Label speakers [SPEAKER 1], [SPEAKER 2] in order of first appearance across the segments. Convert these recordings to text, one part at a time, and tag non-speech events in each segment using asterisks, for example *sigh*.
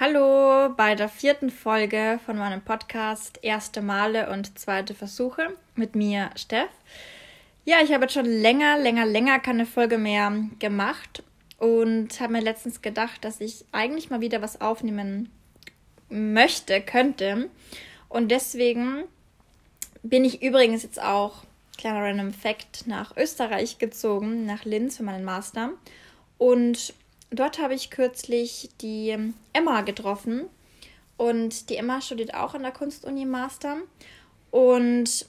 [SPEAKER 1] Hallo bei der vierten Folge von meinem Podcast Erste Male und zweite Versuche mit mir, Steff. Ja, ich habe jetzt schon länger, länger, länger keine Folge mehr gemacht und habe mir letztens gedacht, dass ich eigentlich mal wieder was aufnehmen möchte, könnte. Und deswegen bin ich übrigens jetzt auch, kleiner Random Fact, nach Österreich gezogen, nach Linz für meinen Master. Und dort habe ich kürzlich die Emma getroffen. Und die Emma studiert auch an der Kunstuni Master. Und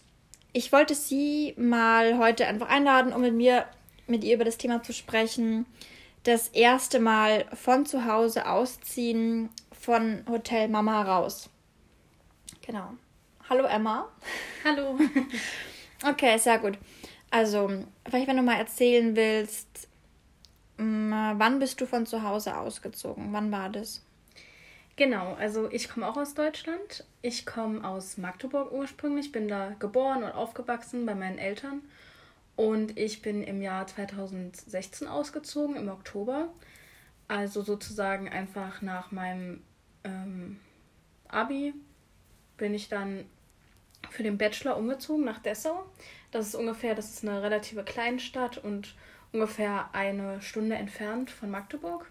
[SPEAKER 1] ich wollte sie mal heute einfach einladen, um mit mir, mit ihr über das Thema zu sprechen. Das erste Mal von zu Hause ausziehen, von Hotel Mama raus. Genau. Hallo Emma.
[SPEAKER 2] Hallo. *laughs*
[SPEAKER 1] okay, sehr gut. Also, vielleicht, wenn du mal erzählen willst, wann bist du von zu Hause ausgezogen? Wann war das?
[SPEAKER 2] Genau, also ich komme auch aus Deutschland. Ich komme aus Magdeburg ursprünglich, bin da geboren und aufgewachsen bei meinen Eltern. Und ich bin im Jahr 2016 ausgezogen, im Oktober. Also sozusagen einfach nach meinem ähm, Abi bin ich dann für den Bachelor umgezogen nach Dessau. Das ist ungefähr, das ist eine relative Kleinstadt und ungefähr eine Stunde entfernt von Magdeburg.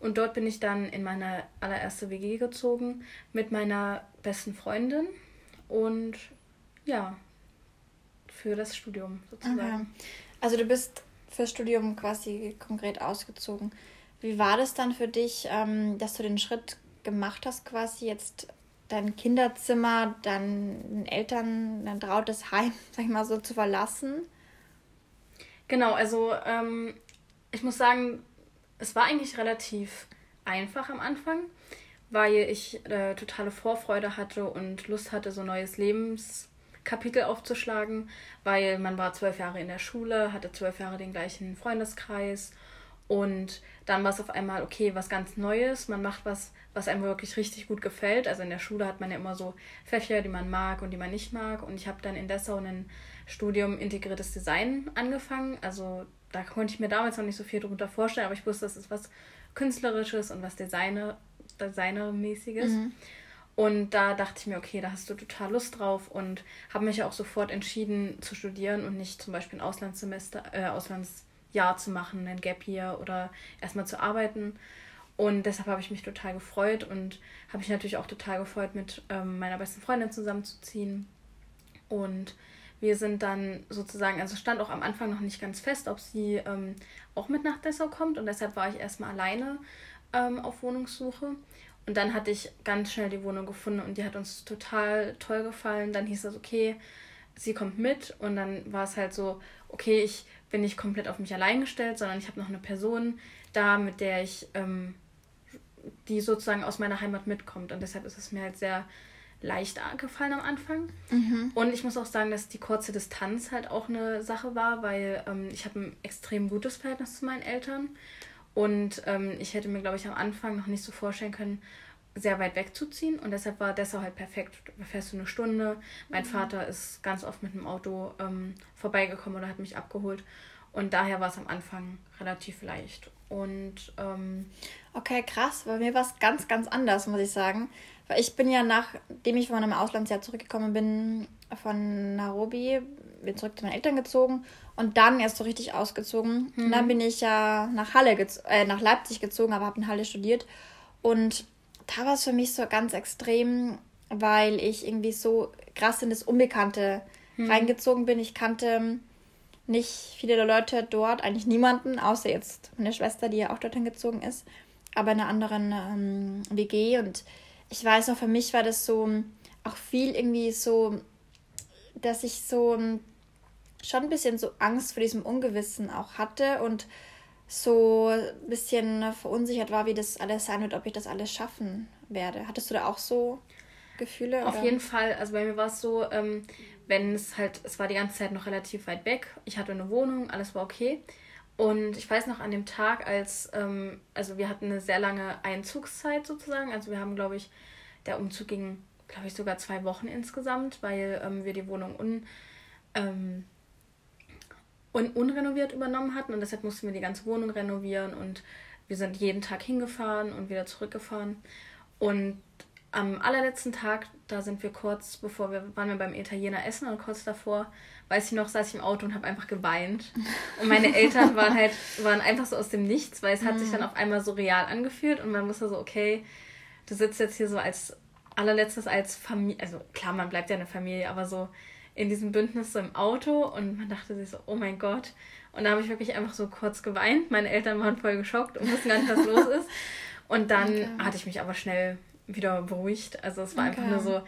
[SPEAKER 2] Und dort bin ich dann in meine allererste WG gezogen mit meiner besten Freundin und ja, für das Studium sozusagen.
[SPEAKER 1] Okay. Also du bist fürs Studium quasi konkret ausgezogen. Wie war das dann für dich, ähm, dass du den Schritt gemacht hast, quasi jetzt dein Kinderzimmer, deinen Eltern, dein trautes Heim, *laughs* sag ich mal so, zu verlassen?
[SPEAKER 2] Genau, also ähm, ich muss sagen, es war eigentlich relativ einfach am Anfang, weil ich äh, totale Vorfreude hatte und Lust hatte, so ein neues Lebenskapitel aufzuschlagen, weil man war zwölf Jahre in der Schule, hatte zwölf Jahre den gleichen Freundeskreis und dann war es auf einmal, okay, was ganz Neues. Man macht was, was einem wirklich richtig gut gefällt. Also in der Schule hat man ja immer so Fächer, die man mag und die man nicht mag. Und ich habe dann in Dessau ein Studium Integriertes Design angefangen. Also da konnte ich mir damals noch nicht so viel darunter vorstellen, aber ich wusste, das ist was Künstlerisches und was Designer, Designermäßiges. Mhm. Und da dachte ich mir, okay, da hast du total Lust drauf und habe mich auch sofort entschieden zu studieren und nicht zum Beispiel ein Auslandssemester, äh, Auslandsjahr zu machen, ein Gap Year oder erstmal zu arbeiten. Und deshalb habe ich mich total gefreut und habe mich natürlich auch total gefreut, mit ähm, meiner besten Freundin zusammenzuziehen. Und wir sind dann sozusagen, also stand auch am Anfang noch nicht ganz fest, ob sie ähm, auch mit nach Dessau kommt und deshalb war ich erstmal alleine ähm, auf Wohnungssuche. Und dann hatte ich ganz schnell die Wohnung gefunden und die hat uns total toll gefallen. Dann hieß es, okay, sie kommt mit und dann war es halt so, okay, ich bin nicht komplett auf mich allein gestellt, sondern ich habe noch eine Person da, mit der ich, ähm, die sozusagen aus meiner Heimat mitkommt. Und deshalb ist es mir halt sehr leicht gefallen am Anfang. Mhm. Und ich muss auch sagen, dass die kurze Distanz halt auch eine Sache war, weil ähm, ich habe ein extrem gutes Verhältnis zu meinen Eltern. Und ähm, ich hätte mir, glaube ich, am Anfang noch nicht so vorstellen können, sehr weit wegzuziehen. Und deshalb war Dessau halt perfekt. Da fährst du eine Stunde. Mein mhm. Vater ist ganz oft mit dem Auto ähm, vorbeigekommen oder hat mich abgeholt. Und daher war es am Anfang relativ leicht. Und ähm,
[SPEAKER 1] okay, krass. Bei mir war es ganz, ganz anders, muss ich sagen. Weil ich bin ja, nachdem ich von einem Auslandsjahr zurückgekommen bin, von Nairobi, bin zurück zu meinen Eltern gezogen und dann erst so richtig ausgezogen. Mhm. Und dann mhm. bin ich ja nach Halle, äh, nach Leipzig gezogen, aber habe in Halle studiert. Und da war es für mich so ganz extrem, weil ich irgendwie so krass in das Unbekannte mhm. reingezogen bin. Ich kannte nicht viele Leute dort, eigentlich niemanden, außer jetzt meine Schwester, die ja auch dorthin gezogen ist, aber in einer anderen ähm, WG und ich weiß noch, für mich war das so auch viel irgendwie so, dass ich so schon ein bisschen so Angst vor diesem Ungewissen auch hatte und so ein bisschen verunsichert war, wie das alles sein wird, ob ich das alles schaffen werde. Hattest du da auch so Gefühle?
[SPEAKER 2] Auf oder? jeden Fall. Also bei mir war es so, ähm, wenn es halt, es war die ganze Zeit noch relativ weit weg. Ich hatte eine Wohnung, alles war okay. Und ich weiß noch an dem Tag, als, ähm, also wir hatten eine sehr lange Einzugszeit sozusagen. Also wir haben, glaube ich, der Umzug ging, glaube ich, sogar zwei Wochen insgesamt, weil ähm, wir die Wohnung un, ähm, un, unrenoviert übernommen hatten und deshalb mussten wir die ganze Wohnung renovieren und wir sind jeden Tag hingefahren und wieder zurückgefahren. Und am allerletzten Tag, da sind wir kurz, bevor wir waren wir beim Italiener essen und kurz davor, weiß ich noch, saß ich im Auto und habe einfach geweint. Und meine *laughs* Eltern waren halt, waren einfach so aus dem Nichts, weil es hat sich dann mhm. auf einmal so real angefühlt und man wusste so, okay, du sitzt jetzt hier so als allerletztes als Familie, also klar, man bleibt ja eine Familie, aber so in diesem Bündnis so im Auto und man dachte sich so, oh mein Gott. Und da habe ich wirklich einfach so kurz geweint. Meine Eltern waren voll geschockt und wussten gar nicht, was los ist. Und dann *laughs* okay. hatte ich mich aber schnell wieder beruhigt. Also es war okay. einfach nur so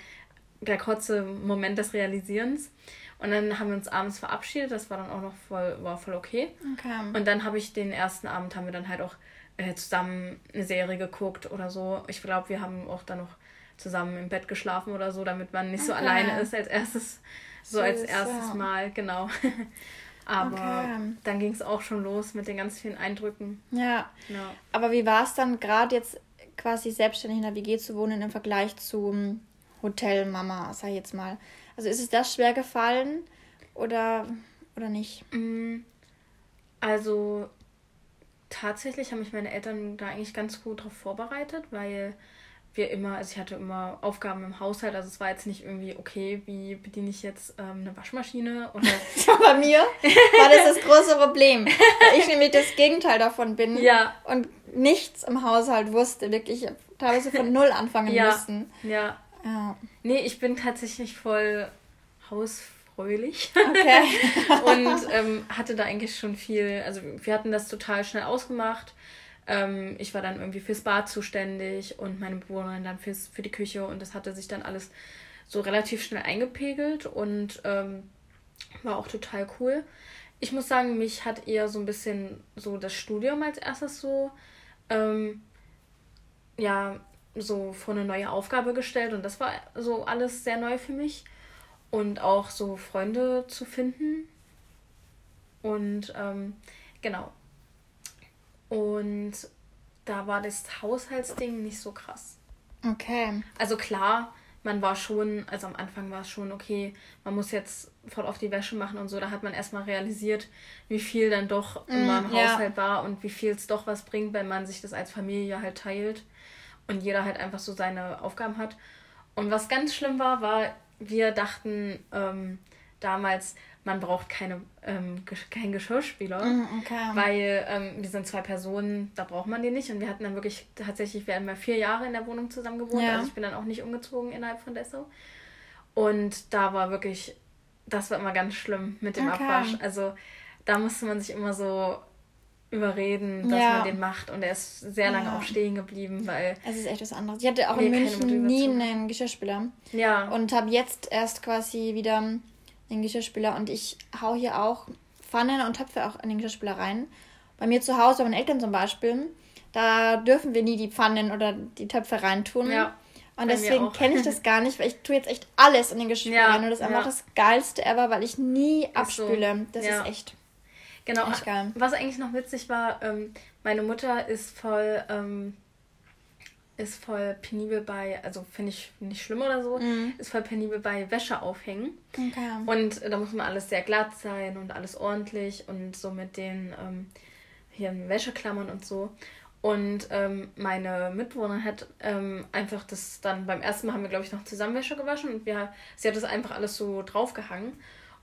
[SPEAKER 2] der kurze Moment des Realisierens. Und dann haben wir uns abends verabschiedet. Das war dann auch noch voll, war voll okay. okay. Und dann habe ich den ersten Abend haben wir dann halt auch äh, zusammen eine Serie geguckt oder so. Ich glaube, wir haben auch dann noch zusammen im Bett geschlafen oder so, damit man nicht okay. so alleine ist als erstes, so, so als erstes ja. Mal, genau. *laughs* Aber okay. dann ging es auch schon los mit den ganz vielen Eindrücken.
[SPEAKER 1] Ja. ja. Aber wie war es dann gerade jetzt quasi selbstständig in der WG zu wohnen im Vergleich zum Hotelmama, sag ich jetzt mal? Also ist es das schwer gefallen oder, oder nicht?
[SPEAKER 2] Mm, also tatsächlich haben mich meine Eltern da eigentlich ganz gut darauf vorbereitet, weil wir immer, also ich hatte immer Aufgaben im Haushalt, also es war jetzt nicht irgendwie, okay, wie bediene ich jetzt ähm, eine Waschmaschine oder. *laughs*
[SPEAKER 1] ja, bei mir war das das große Problem. Weil ich nämlich das Gegenteil davon bin ja. und nichts im Haushalt wusste, wirklich teilweise von null anfangen *laughs*
[SPEAKER 2] ja.
[SPEAKER 1] mussten.
[SPEAKER 2] Ja. ja. Nee, ich bin tatsächlich voll hausfröhlich. Okay. *laughs* und ähm, hatte da eigentlich schon viel, also wir hatten das total schnell ausgemacht ähm, ich war dann irgendwie fürs Bad zuständig und meine Bewohnerin dann fürs, für die Küche und das hatte sich dann alles so relativ schnell eingepegelt und ähm, war auch total cool. Ich muss sagen, mich hat eher so ein bisschen so das Studium als erstes so, ähm, ja, so vor eine neue Aufgabe gestellt und das war so alles sehr neu für mich und auch so Freunde zu finden. Und ähm, genau, und da war das Haushaltsding nicht so krass. Okay. Also klar, man war schon, also am Anfang war es schon okay, man muss jetzt voll auf die Wäsche machen und so. Da hat man erstmal realisiert, wie viel dann doch in mm, meinem ja. Haushalt war und wie viel es doch was bringt, wenn man sich das als Familie halt teilt und jeder halt einfach so seine Aufgaben hat. Und was ganz schlimm war, war, wir dachten ähm, damals, man braucht keine, ähm, keinen Geschirrspüler, mm, okay. weil ähm, wir sind zwei Personen, da braucht man den nicht. Und wir hatten dann wirklich tatsächlich, wir haben ja vier Jahre in der Wohnung zusammen gewohnt, ja. also ich bin dann auch nicht umgezogen innerhalb von Dessau. Und da war wirklich, das war immer ganz schlimm mit dem okay. Abwasch. Also da musste man sich immer so überreden, dass ja. man den macht. Und er ist sehr lange ja. auch stehen geblieben, weil.
[SPEAKER 1] Es ist echt was anderes. Ich hatte auch in München nie einen Geschirrspüler. Ja. Und habe jetzt erst quasi wieder den Geschirrspüler. Und ich hau hier auch Pfannen und Töpfe auch in den Geschirrspüler rein. Bei mir zu Hause, bei meinen Eltern zum Beispiel, da dürfen wir nie die Pfannen oder die Töpfe reintun. Ja. Und deswegen kenne ich das gar nicht, weil ich tue jetzt echt alles in den Geschirrspüler ja, rein. Und das ist ja. einfach das Geilste ever, weil ich nie abspüle. So. Das ja. ist echt.
[SPEAKER 2] Genau. Echt geil. Was eigentlich noch witzig war, ähm, meine Mutter ist voll ähm, ist voll penibel bei, also finde ich nicht schlimm oder so, mhm. ist voll penibel bei Wäsche aufhängen. Okay. Und da muss man alles sehr glatt sein und alles ordentlich und so mit den ähm, hier Wäscheklammern und so. Und ähm, meine Mitbewohnerin hat ähm, einfach das dann beim ersten Mal haben wir, glaube ich, noch zusammen Wäsche gewaschen und wir, sie hat das einfach alles so draufgehangen.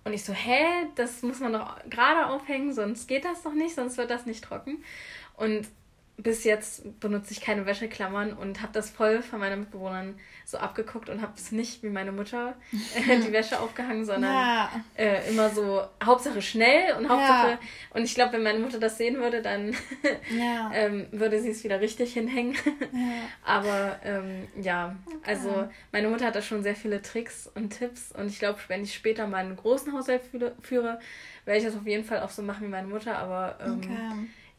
[SPEAKER 2] Und ich so, hä, das muss man doch gerade aufhängen, sonst geht das doch nicht, sonst wird das nicht trocken. Und bis jetzt benutze ich keine Wäscheklammern und habe das voll von meinen Mitbewohnern so abgeguckt und habe es nicht wie meine Mutter äh, die *laughs* Wäsche aufgehangen, sondern ja. äh, immer so Hauptsache schnell und Hauptsache ja. und ich glaube, wenn meine Mutter das sehen würde, dann *laughs* ja. ähm, würde sie es wieder richtig hinhängen. *laughs* Aber ähm, ja, okay. also meine Mutter hat da schon sehr viele Tricks und Tipps und ich glaube, wenn ich später mal einen großen Haushalt führe, führe werde ich das auf jeden Fall auch so machen wie meine Mutter, aber ähm, okay.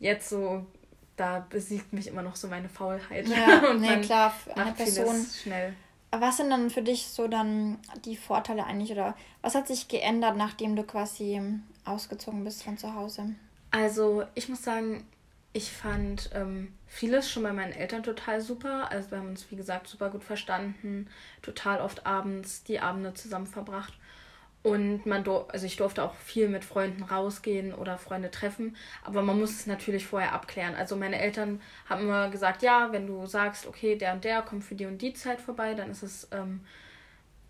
[SPEAKER 2] jetzt so da besiegt mich immer noch so meine Faulheit. Ja, *laughs* und nee, klar,
[SPEAKER 1] eine Person. Schnell. Was sind dann für dich so dann die Vorteile eigentlich oder was hat sich geändert, nachdem du quasi ausgezogen bist von zu Hause?
[SPEAKER 2] Also ich muss sagen, ich fand ähm, vieles schon bei meinen Eltern total super. Also wir haben uns, wie gesagt, super gut verstanden, total oft abends die Abende zusammen verbracht. Und man also ich durfte auch viel mit Freunden rausgehen oder Freunde treffen, aber man muss es natürlich vorher abklären. Also meine Eltern haben immer gesagt, ja, wenn du sagst, okay, der und der kommt für die und die Zeit vorbei, dann ist es ähm,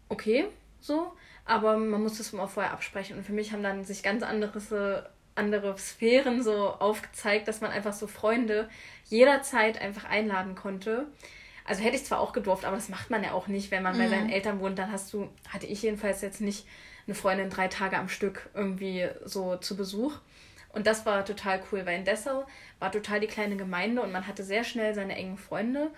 [SPEAKER 2] okay so. Aber man muss das immer vorher absprechen. Und für mich haben dann sich ganz andere, andere Sphären so aufgezeigt, dass man einfach so Freunde jederzeit einfach einladen konnte. Also hätte ich zwar auch gedurft, aber das macht man ja auch nicht, wenn man mhm. bei seinen Eltern wohnt. Dann hast du, hatte ich jedenfalls jetzt nicht eine Freundin drei Tage am Stück irgendwie so zu Besuch. Und das war total cool, weil in Dessau war total die kleine Gemeinde und man hatte sehr schnell seine engen Freunde.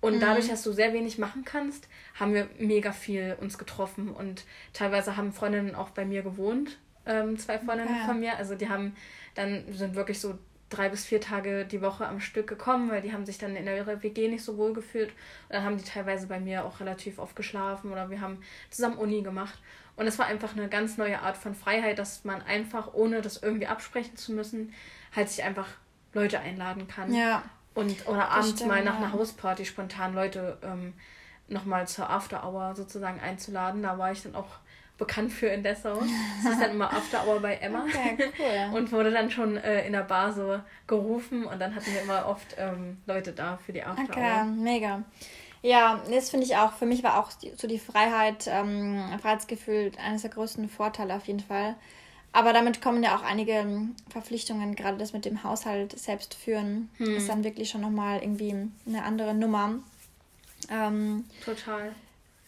[SPEAKER 2] Und mhm. dadurch, dass du sehr wenig machen kannst, haben wir mega viel uns getroffen. Und teilweise haben Freundinnen auch bei mir gewohnt, ähm, zwei Freundinnen okay. von mir. Also die haben dann sind wirklich so drei bis vier Tage die Woche am Stück gekommen, weil die haben sich dann in der WG nicht so wohl gefühlt. Und dann haben die teilweise bei mir auch relativ oft geschlafen oder wir haben zusammen Uni gemacht. Und es war einfach eine ganz neue Art von Freiheit, dass man einfach, ohne das irgendwie absprechen zu müssen, halt sich einfach Leute einladen kann. Ja. Und, oder abends stimmt, mal nach einer Hausparty spontan Leute ähm, nochmal zur After Hour sozusagen einzuladen. Da war ich dann auch bekannt für in Dessau. *laughs* Das ist dann immer After Hour bei Emma. Okay, cool. *laughs* Und wurde dann schon äh, in der Bar so gerufen und dann hatten wir immer oft ähm, Leute da für die After Hour.
[SPEAKER 1] Okay, mega. Ja, das finde ich auch. Für mich war auch so die Freiheit, ähm, Freiheitsgefühl eines der größten Vorteile auf jeden Fall. Aber damit kommen ja auch einige ähm, Verpflichtungen, gerade das mit dem Haushalt selbst führen, hm. ist dann wirklich schon nochmal irgendwie eine andere Nummer. Ähm, Total.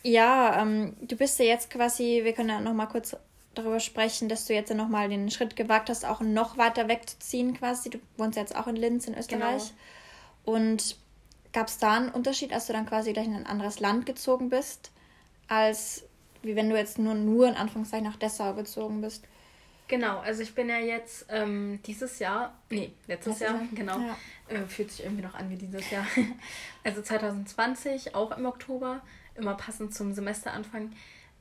[SPEAKER 1] Ja, ähm, du bist ja jetzt quasi, wir können ja nochmal kurz darüber sprechen, dass du jetzt ja nochmal den Schritt gewagt hast, auch noch weiter wegzuziehen quasi. Du wohnst jetzt auch in Linz in Österreich. Genau. Und Gab es da einen Unterschied, als du dann quasi gleich in ein anderes Land gezogen bist, als wie wenn du jetzt nur, nur in Anführungszeichen nach Dessau gezogen bist?
[SPEAKER 2] Genau, also ich bin ja jetzt ähm, dieses Jahr, nee, letztes, Jahr, Jahr, genau, ja. äh, fühlt sich irgendwie noch an wie dieses Jahr. *laughs* also 2020, auch im Oktober, immer passend zum Semesteranfang,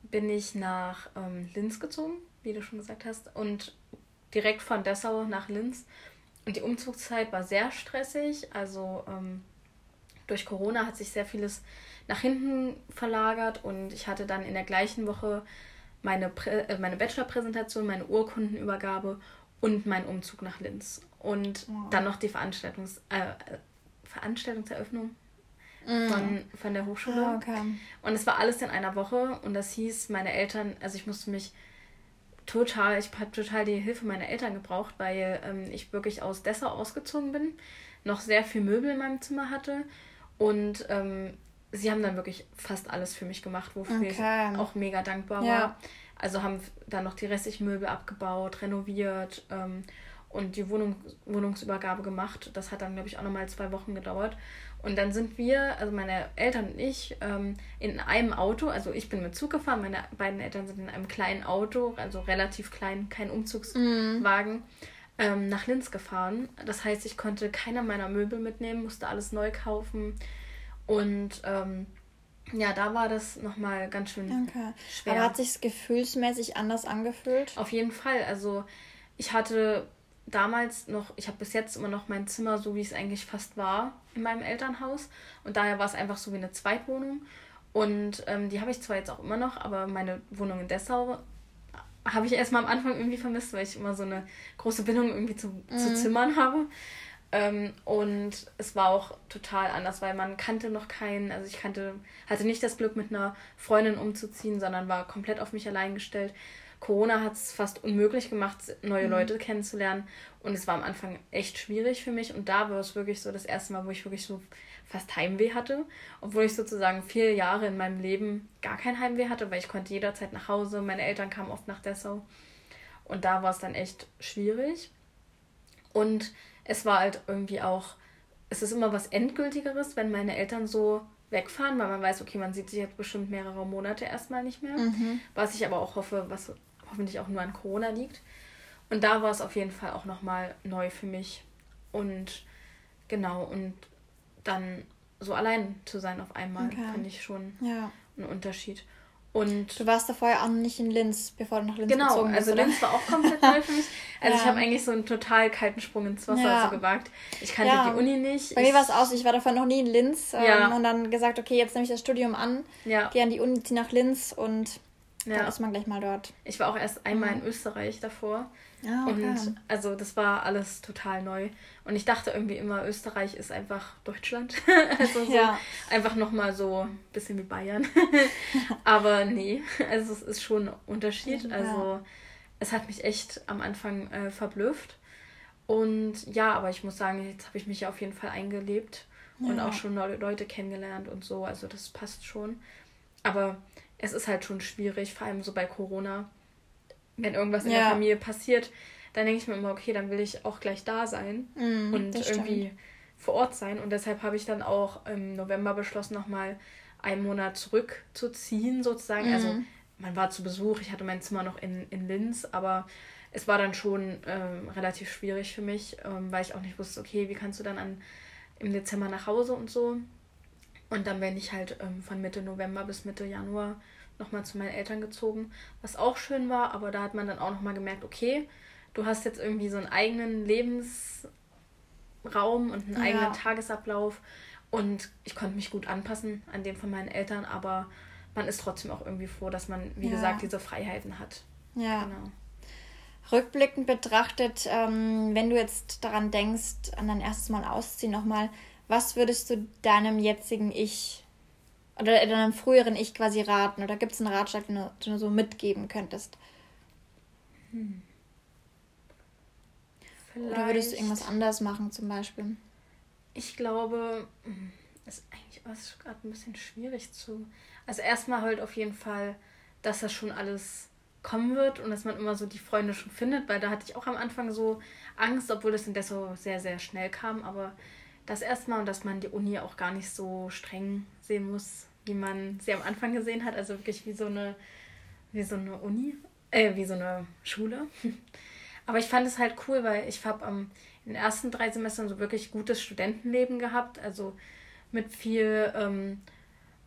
[SPEAKER 2] bin ich nach ähm, Linz gezogen, wie du schon gesagt hast, und direkt von Dessau nach Linz. Und die Umzugszeit war sehr stressig, also ähm, durch Corona hat sich sehr vieles nach hinten verlagert und ich hatte dann in der gleichen Woche meine, Prä äh, meine Bachelorpräsentation, meine Urkundenübergabe und meinen Umzug nach Linz. Und wow. dann noch die Veranstaltungs äh, Veranstaltungseröffnung mm. von, von der Hochschule. Oh, okay. Und es war alles in einer Woche und das hieß, meine Eltern, also ich musste mich total, ich habe total die Hilfe meiner Eltern gebraucht, weil ähm, ich wirklich aus Dessau ausgezogen bin, noch sehr viel Möbel in meinem Zimmer hatte und ähm, sie haben dann wirklich fast alles für mich gemacht, wofür okay. ich auch mega dankbar ja. war. Also haben dann noch die restlichen Möbel abgebaut, renoviert ähm, und die Wohnung, Wohnungsübergabe gemacht. Das hat dann, glaube ich, auch nochmal zwei Wochen gedauert. Und dann sind wir, also meine Eltern und ich, ähm, in einem Auto, also ich bin mit Zug gefahren, meine beiden Eltern sind in einem kleinen Auto, also relativ klein, kein Umzugswagen, mm. Ähm, nach Linz gefahren. Das heißt, ich konnte keiner meiner Möbel mitnehmen, musste alles neu kaufen. Und ähm, ja, da war das nochmal ganz schön
[SPEAKER 1] okay. schwer. Aber hat sich gefühlsmäßig anders angefühlt?
[SPEAKER 2] Auf jeden Fall. Also ich hatte damals noch, ich habe bis jetzt immer noch mein Zimmer, so wie es eigentlich fast war, in meinem Elternhaus. Und daher war es einfach so wie eine Zweitwohnung. Und ähm, die habe ich zwar jetzt auch immer noch, aber meine Wohnung in Dessau habe ich erstmal am Anfang irgendwie vermisst, weil ich immer so eine große Bindung irgendwie zu, mhm. zu Zimmern habe. Ähm, und es war auch total anders, weil man kannte noch keinen, also ich kannte, hatte nicht das Glück, mit einer Freundin umzuziehen, sondern war komplett auf mich allein gestellt. Corona hat es fast unmöglich gemacht, neue mhm. Leute kennenzulernen. Und es war am Anfang echt schwierig für mich. Und da war es wirklich so das erste Mal, wo ich wirklich so fast Heimweh hatte. Obwohl ich sozusagen vier Jahre in meinem Leben gar kein Heimweh hatte, weil ich konnte jederzeit nach Hause. Meine Eltern kamen oft nach Dessau. Und da war es dann echt schwierig. Und es war halt irgendwie auch, es ist immer was Endgültigeres, wenn meine Eltern so wegfahren, weil man weiß, okay, man sieht sich jetzt bestimmt mehrere Monate erstmal nicht mehr. Mhm. Was ich aber auch hoffe, was hoffentlich auch nur an Corona liegt. Und da war es auf jeden Fall auch nochmal neu für mich. Und genau, und dann so allein zu sein auf einmal, okay. fand ich schon ja. einen Unterschied. Und
[SPEAKER 1] du warst da vorher auch nicht in Linz, bevor du nach Linz genau, gezogen bist. Genau, also Linz war auch komplett
[SPEAKER 2] neu für mich. *laughs* Also ja. ich habe eigentlich so einen total kalten Sprung ins Wasser ja. so gewagt. Ich kannte ja. die Uni nicht.
[SPEAKER 1] Bei mir war es aus, ich war davon noch nie in Linz ähm, und dann gesagt, okay, jetzt nehme ich das Studium an, gehe an die Uni, ziehe nach Linz und Ja. Dann ist man gleich mal dort.
[SPEAKER 2] Ich war auch erst einmal mhm. in Österreich davor. Ah, okay. Und also das war alles total neu. Und ich dachte irgendwie immer, Österreich ist einfach Deutschland. *laughs* also so ja. einfach nochmal so ein bisschen wie Bayern. *laughs* Aber nee, also es ist schon ein Unterschied. Ja. Also es hat mich echt am Anfang äh, verblüfft. Und ja, aber ich muss sagen, jetzt habe ich mich ja auf jeden Fall eingelebt und ja. auch schon Leute kennengelernt und so. Also das passt schon. Aber es ist halt schon schwierig, vor allem so bei Corona. Wenn irgendwas in ja. der Familie passiert, dann denke ich mir immer, okay, dann will ich auch gleich da sein mm, und irgendwie stimmt. vor Ort sein. Und deshalb habe ich dann auch im November beschlossen, nochmal einen Monat zurückzuziehen, sozusagen. Mm. Also man war zu Besuch, ich hatte mein Zimmer noch in, in Linz, aber es war dann schon ähm, relativ schwierig für mich, ähm, weil ich auch nicht wusste, okay, wie kannst du dann an, im Dezember nach Hause und so. Und dann bin ich halt ähm, von Mitte November bis Mitte Januar nochmal zu meinen Eltern gezogen, was auch schön war, aber da hat man dann auch nochmal gemerkt, okay, du hast jetzt irgendwie so einen eigenen Lebensraum und einen ja. eigenen Tagesablauf und ich konnte mich gut anpassen an dem von meinen Eltern, aber man ist trotzdem auch irgendwie froh, dass man, wie ja. gesagt, diese Freiheiten hat. Ja. Genau.
[SPEAKER 1] Rückblickend betrachtet, ähm, wenn du jetzt daran denkst, an dein erstes Mal ausziehen nochmal, was würdest du deinem jetzigen Ich oder deinem früheren Ich quasi raten? Oder gibt es einen Ratschlag, den du, den du so mitgeben könntest? Hm. Oder würdest du irgendwas anders machen zum Beispiel?
[SPEAKER 2] Ich glaube, hm, ist eigentlich gerade ein bisschen schwierig zu. Also erstmal halt auf jeden Fall, dass das schon alles kommen wird und dass man immer so die Freunde schon findet, weil da hatte ich auch am Anfang so Angst, obwohl das in Dessau sehr, sehr schnell kam, aber das erstmal und dass man die Uni auch gar nicht so streng sehen muss, wie man sie am Anfang gesehen hat. Also wirklich wie so eine, wie so eine Uni, äh, wie so eine Schule. *laughs* Aber ich fand es halt cool, weil ich habe ähm, in den ersten drei Semestern so wirklich gutes Studentenleben gehabt. Also mit viel, ähm,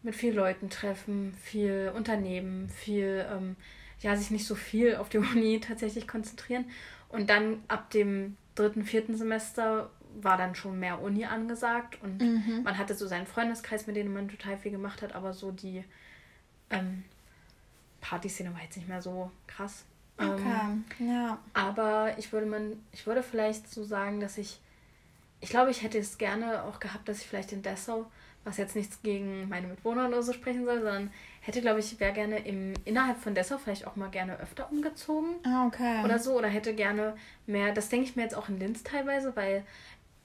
[SPEAKER 2] mit viel Leuten treffen, viel Unternehmen, viel, ähm, ja, sich nicht so viel auf die *laughs* Uni tatsächlich konzentrieren. Und dann ab dem dritten, vierten Semester war dann schon mehr Uni angesagt und mhm. man hatte so seinen Freundeskreis, mit denen man total viel gemacht hat, aber so die ähm, Partyszene war jetzt nicht mehr so krass. Okay, ähm, ja. Aber ich würde man, ich würde vielleicht so sagen, dass ich, ich glaube, ich hätte es gerne auch gehabt, dass ich vielleicht in Dessau, was jetzt nichts gegen meine Mitwohner oder so sprechen soll, sondern hätte, glaube ich, wäre gerne im, innerhalb von Dessau vielleicht auch mal gerne öfter umgezogen. Ah, okay. Oder so. Oder hätte gerne mehr, das denke ich mir jetzt auch in Linz teilweise, weil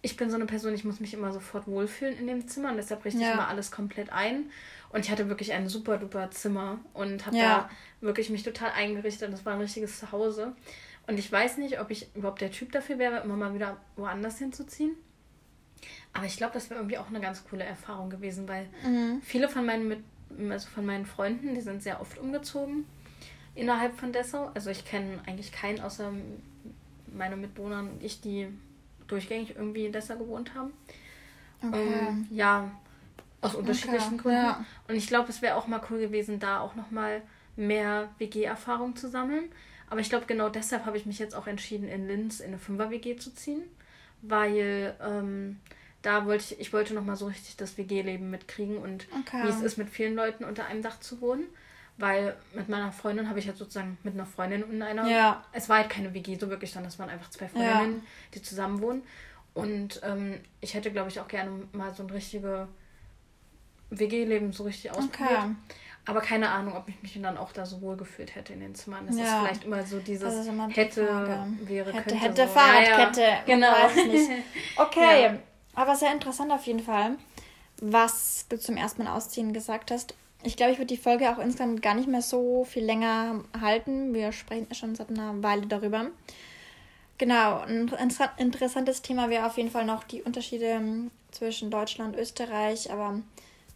[SPEAKER 2] ich bin so eine Person, ich muss mich immer sofort wohlfühlen in dem Zimmer und deshalb richte ja. ich immer alles komplett ein. Und ich hatte wirklich ein super duper Zimmer und habe ja. da wirklich mich total eingerichtet. Das war ein richtiges Zuhause. Und ich weiß nicht, ob ich überhaupt der Typ dafür wäre, immer mal wieder woanders hinzuziehen. Aber ich glaube, das wäre irgendwie auch eine ganz coole Erfahrung gewesen, weil mhm. viele von meinen, Mit also von meinen Freunden, die sind sehr oft umgezogen innerhalb von Dessau. Also ich kenne eigentlich keinen außer meine Mitbewohner und ich, die durchgängig irgendwie in Dessau gewohnt haben. Okay. Ähm, ja, aus unterschiedlichen okay. Gründen. Ja. Und ich glaube, es wäre auch mal cool gewesen, da auch nochmal mehr WG-Erfahrung zu sammeln. Aber ich glaube, genau deshalb habe ich mich jetzt auch entschieden, in Linz in eine Fünfer-WG zu ziehen. Weil ähm, da wollte ich, ich wollte nochmal so richtig das WG-Leben mitkriegen und okay. wie es ist, mit vielen Leuten unter einem Dach zu wohnen. Weil mit meiner Freundin habe ich halt sozusagen mit einer Freundin in einer. Ja. Es war halt keine WG so wirklich, sondern es waren einfach zwei Freundinnen, ja. die zusammen wohnen. Und ähm, ich hätte, glaube ich, auch gerne mal so ein richtige WG-Leben so richtig ausprobiert. Okay. Aber keine Ahnung, ob ich mich dann auch da so wohl gefühlt hätte in den Zimmern. Das ja. ist vielleicht immer so dieses immer hätte, wäre, hätte, könnte. Hätte, so. Fahrradkette. Ja, ja. Genau. *laughs*
[SPEAKER 1] Okay, aber sehr interessant auf jeden Fall, was du zum ersten Mal ausziehen gesagt hast. Ich glaube, ich würde die Folge auch insgesamt gar nicht mehr so viel länger halten. Wir sprechen schon seit einer Weile darüber. Genau, ein interessantes Thema wäre auf jeden Fall noch die Unterschiede ähm, zwischen Deutschland und Österreich, aber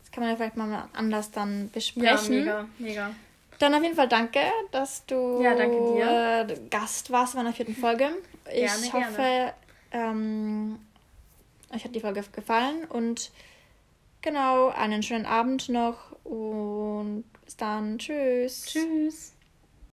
[SPEAKER 1] das kann man ja vielleicht mal anders dann besprechen. Ja, mega, mega. Dann auf jeden Fall danke, dass du ja, danke äh, Gast warst bei einer vierten Folge. *laughs* Ich gerne, hoffe, gerne. Ähm, euch hat die Folge gefallen und genau, einen schönen Abend noch und bis dann. Tschüss.
[SPEAKER 2] Tschüss.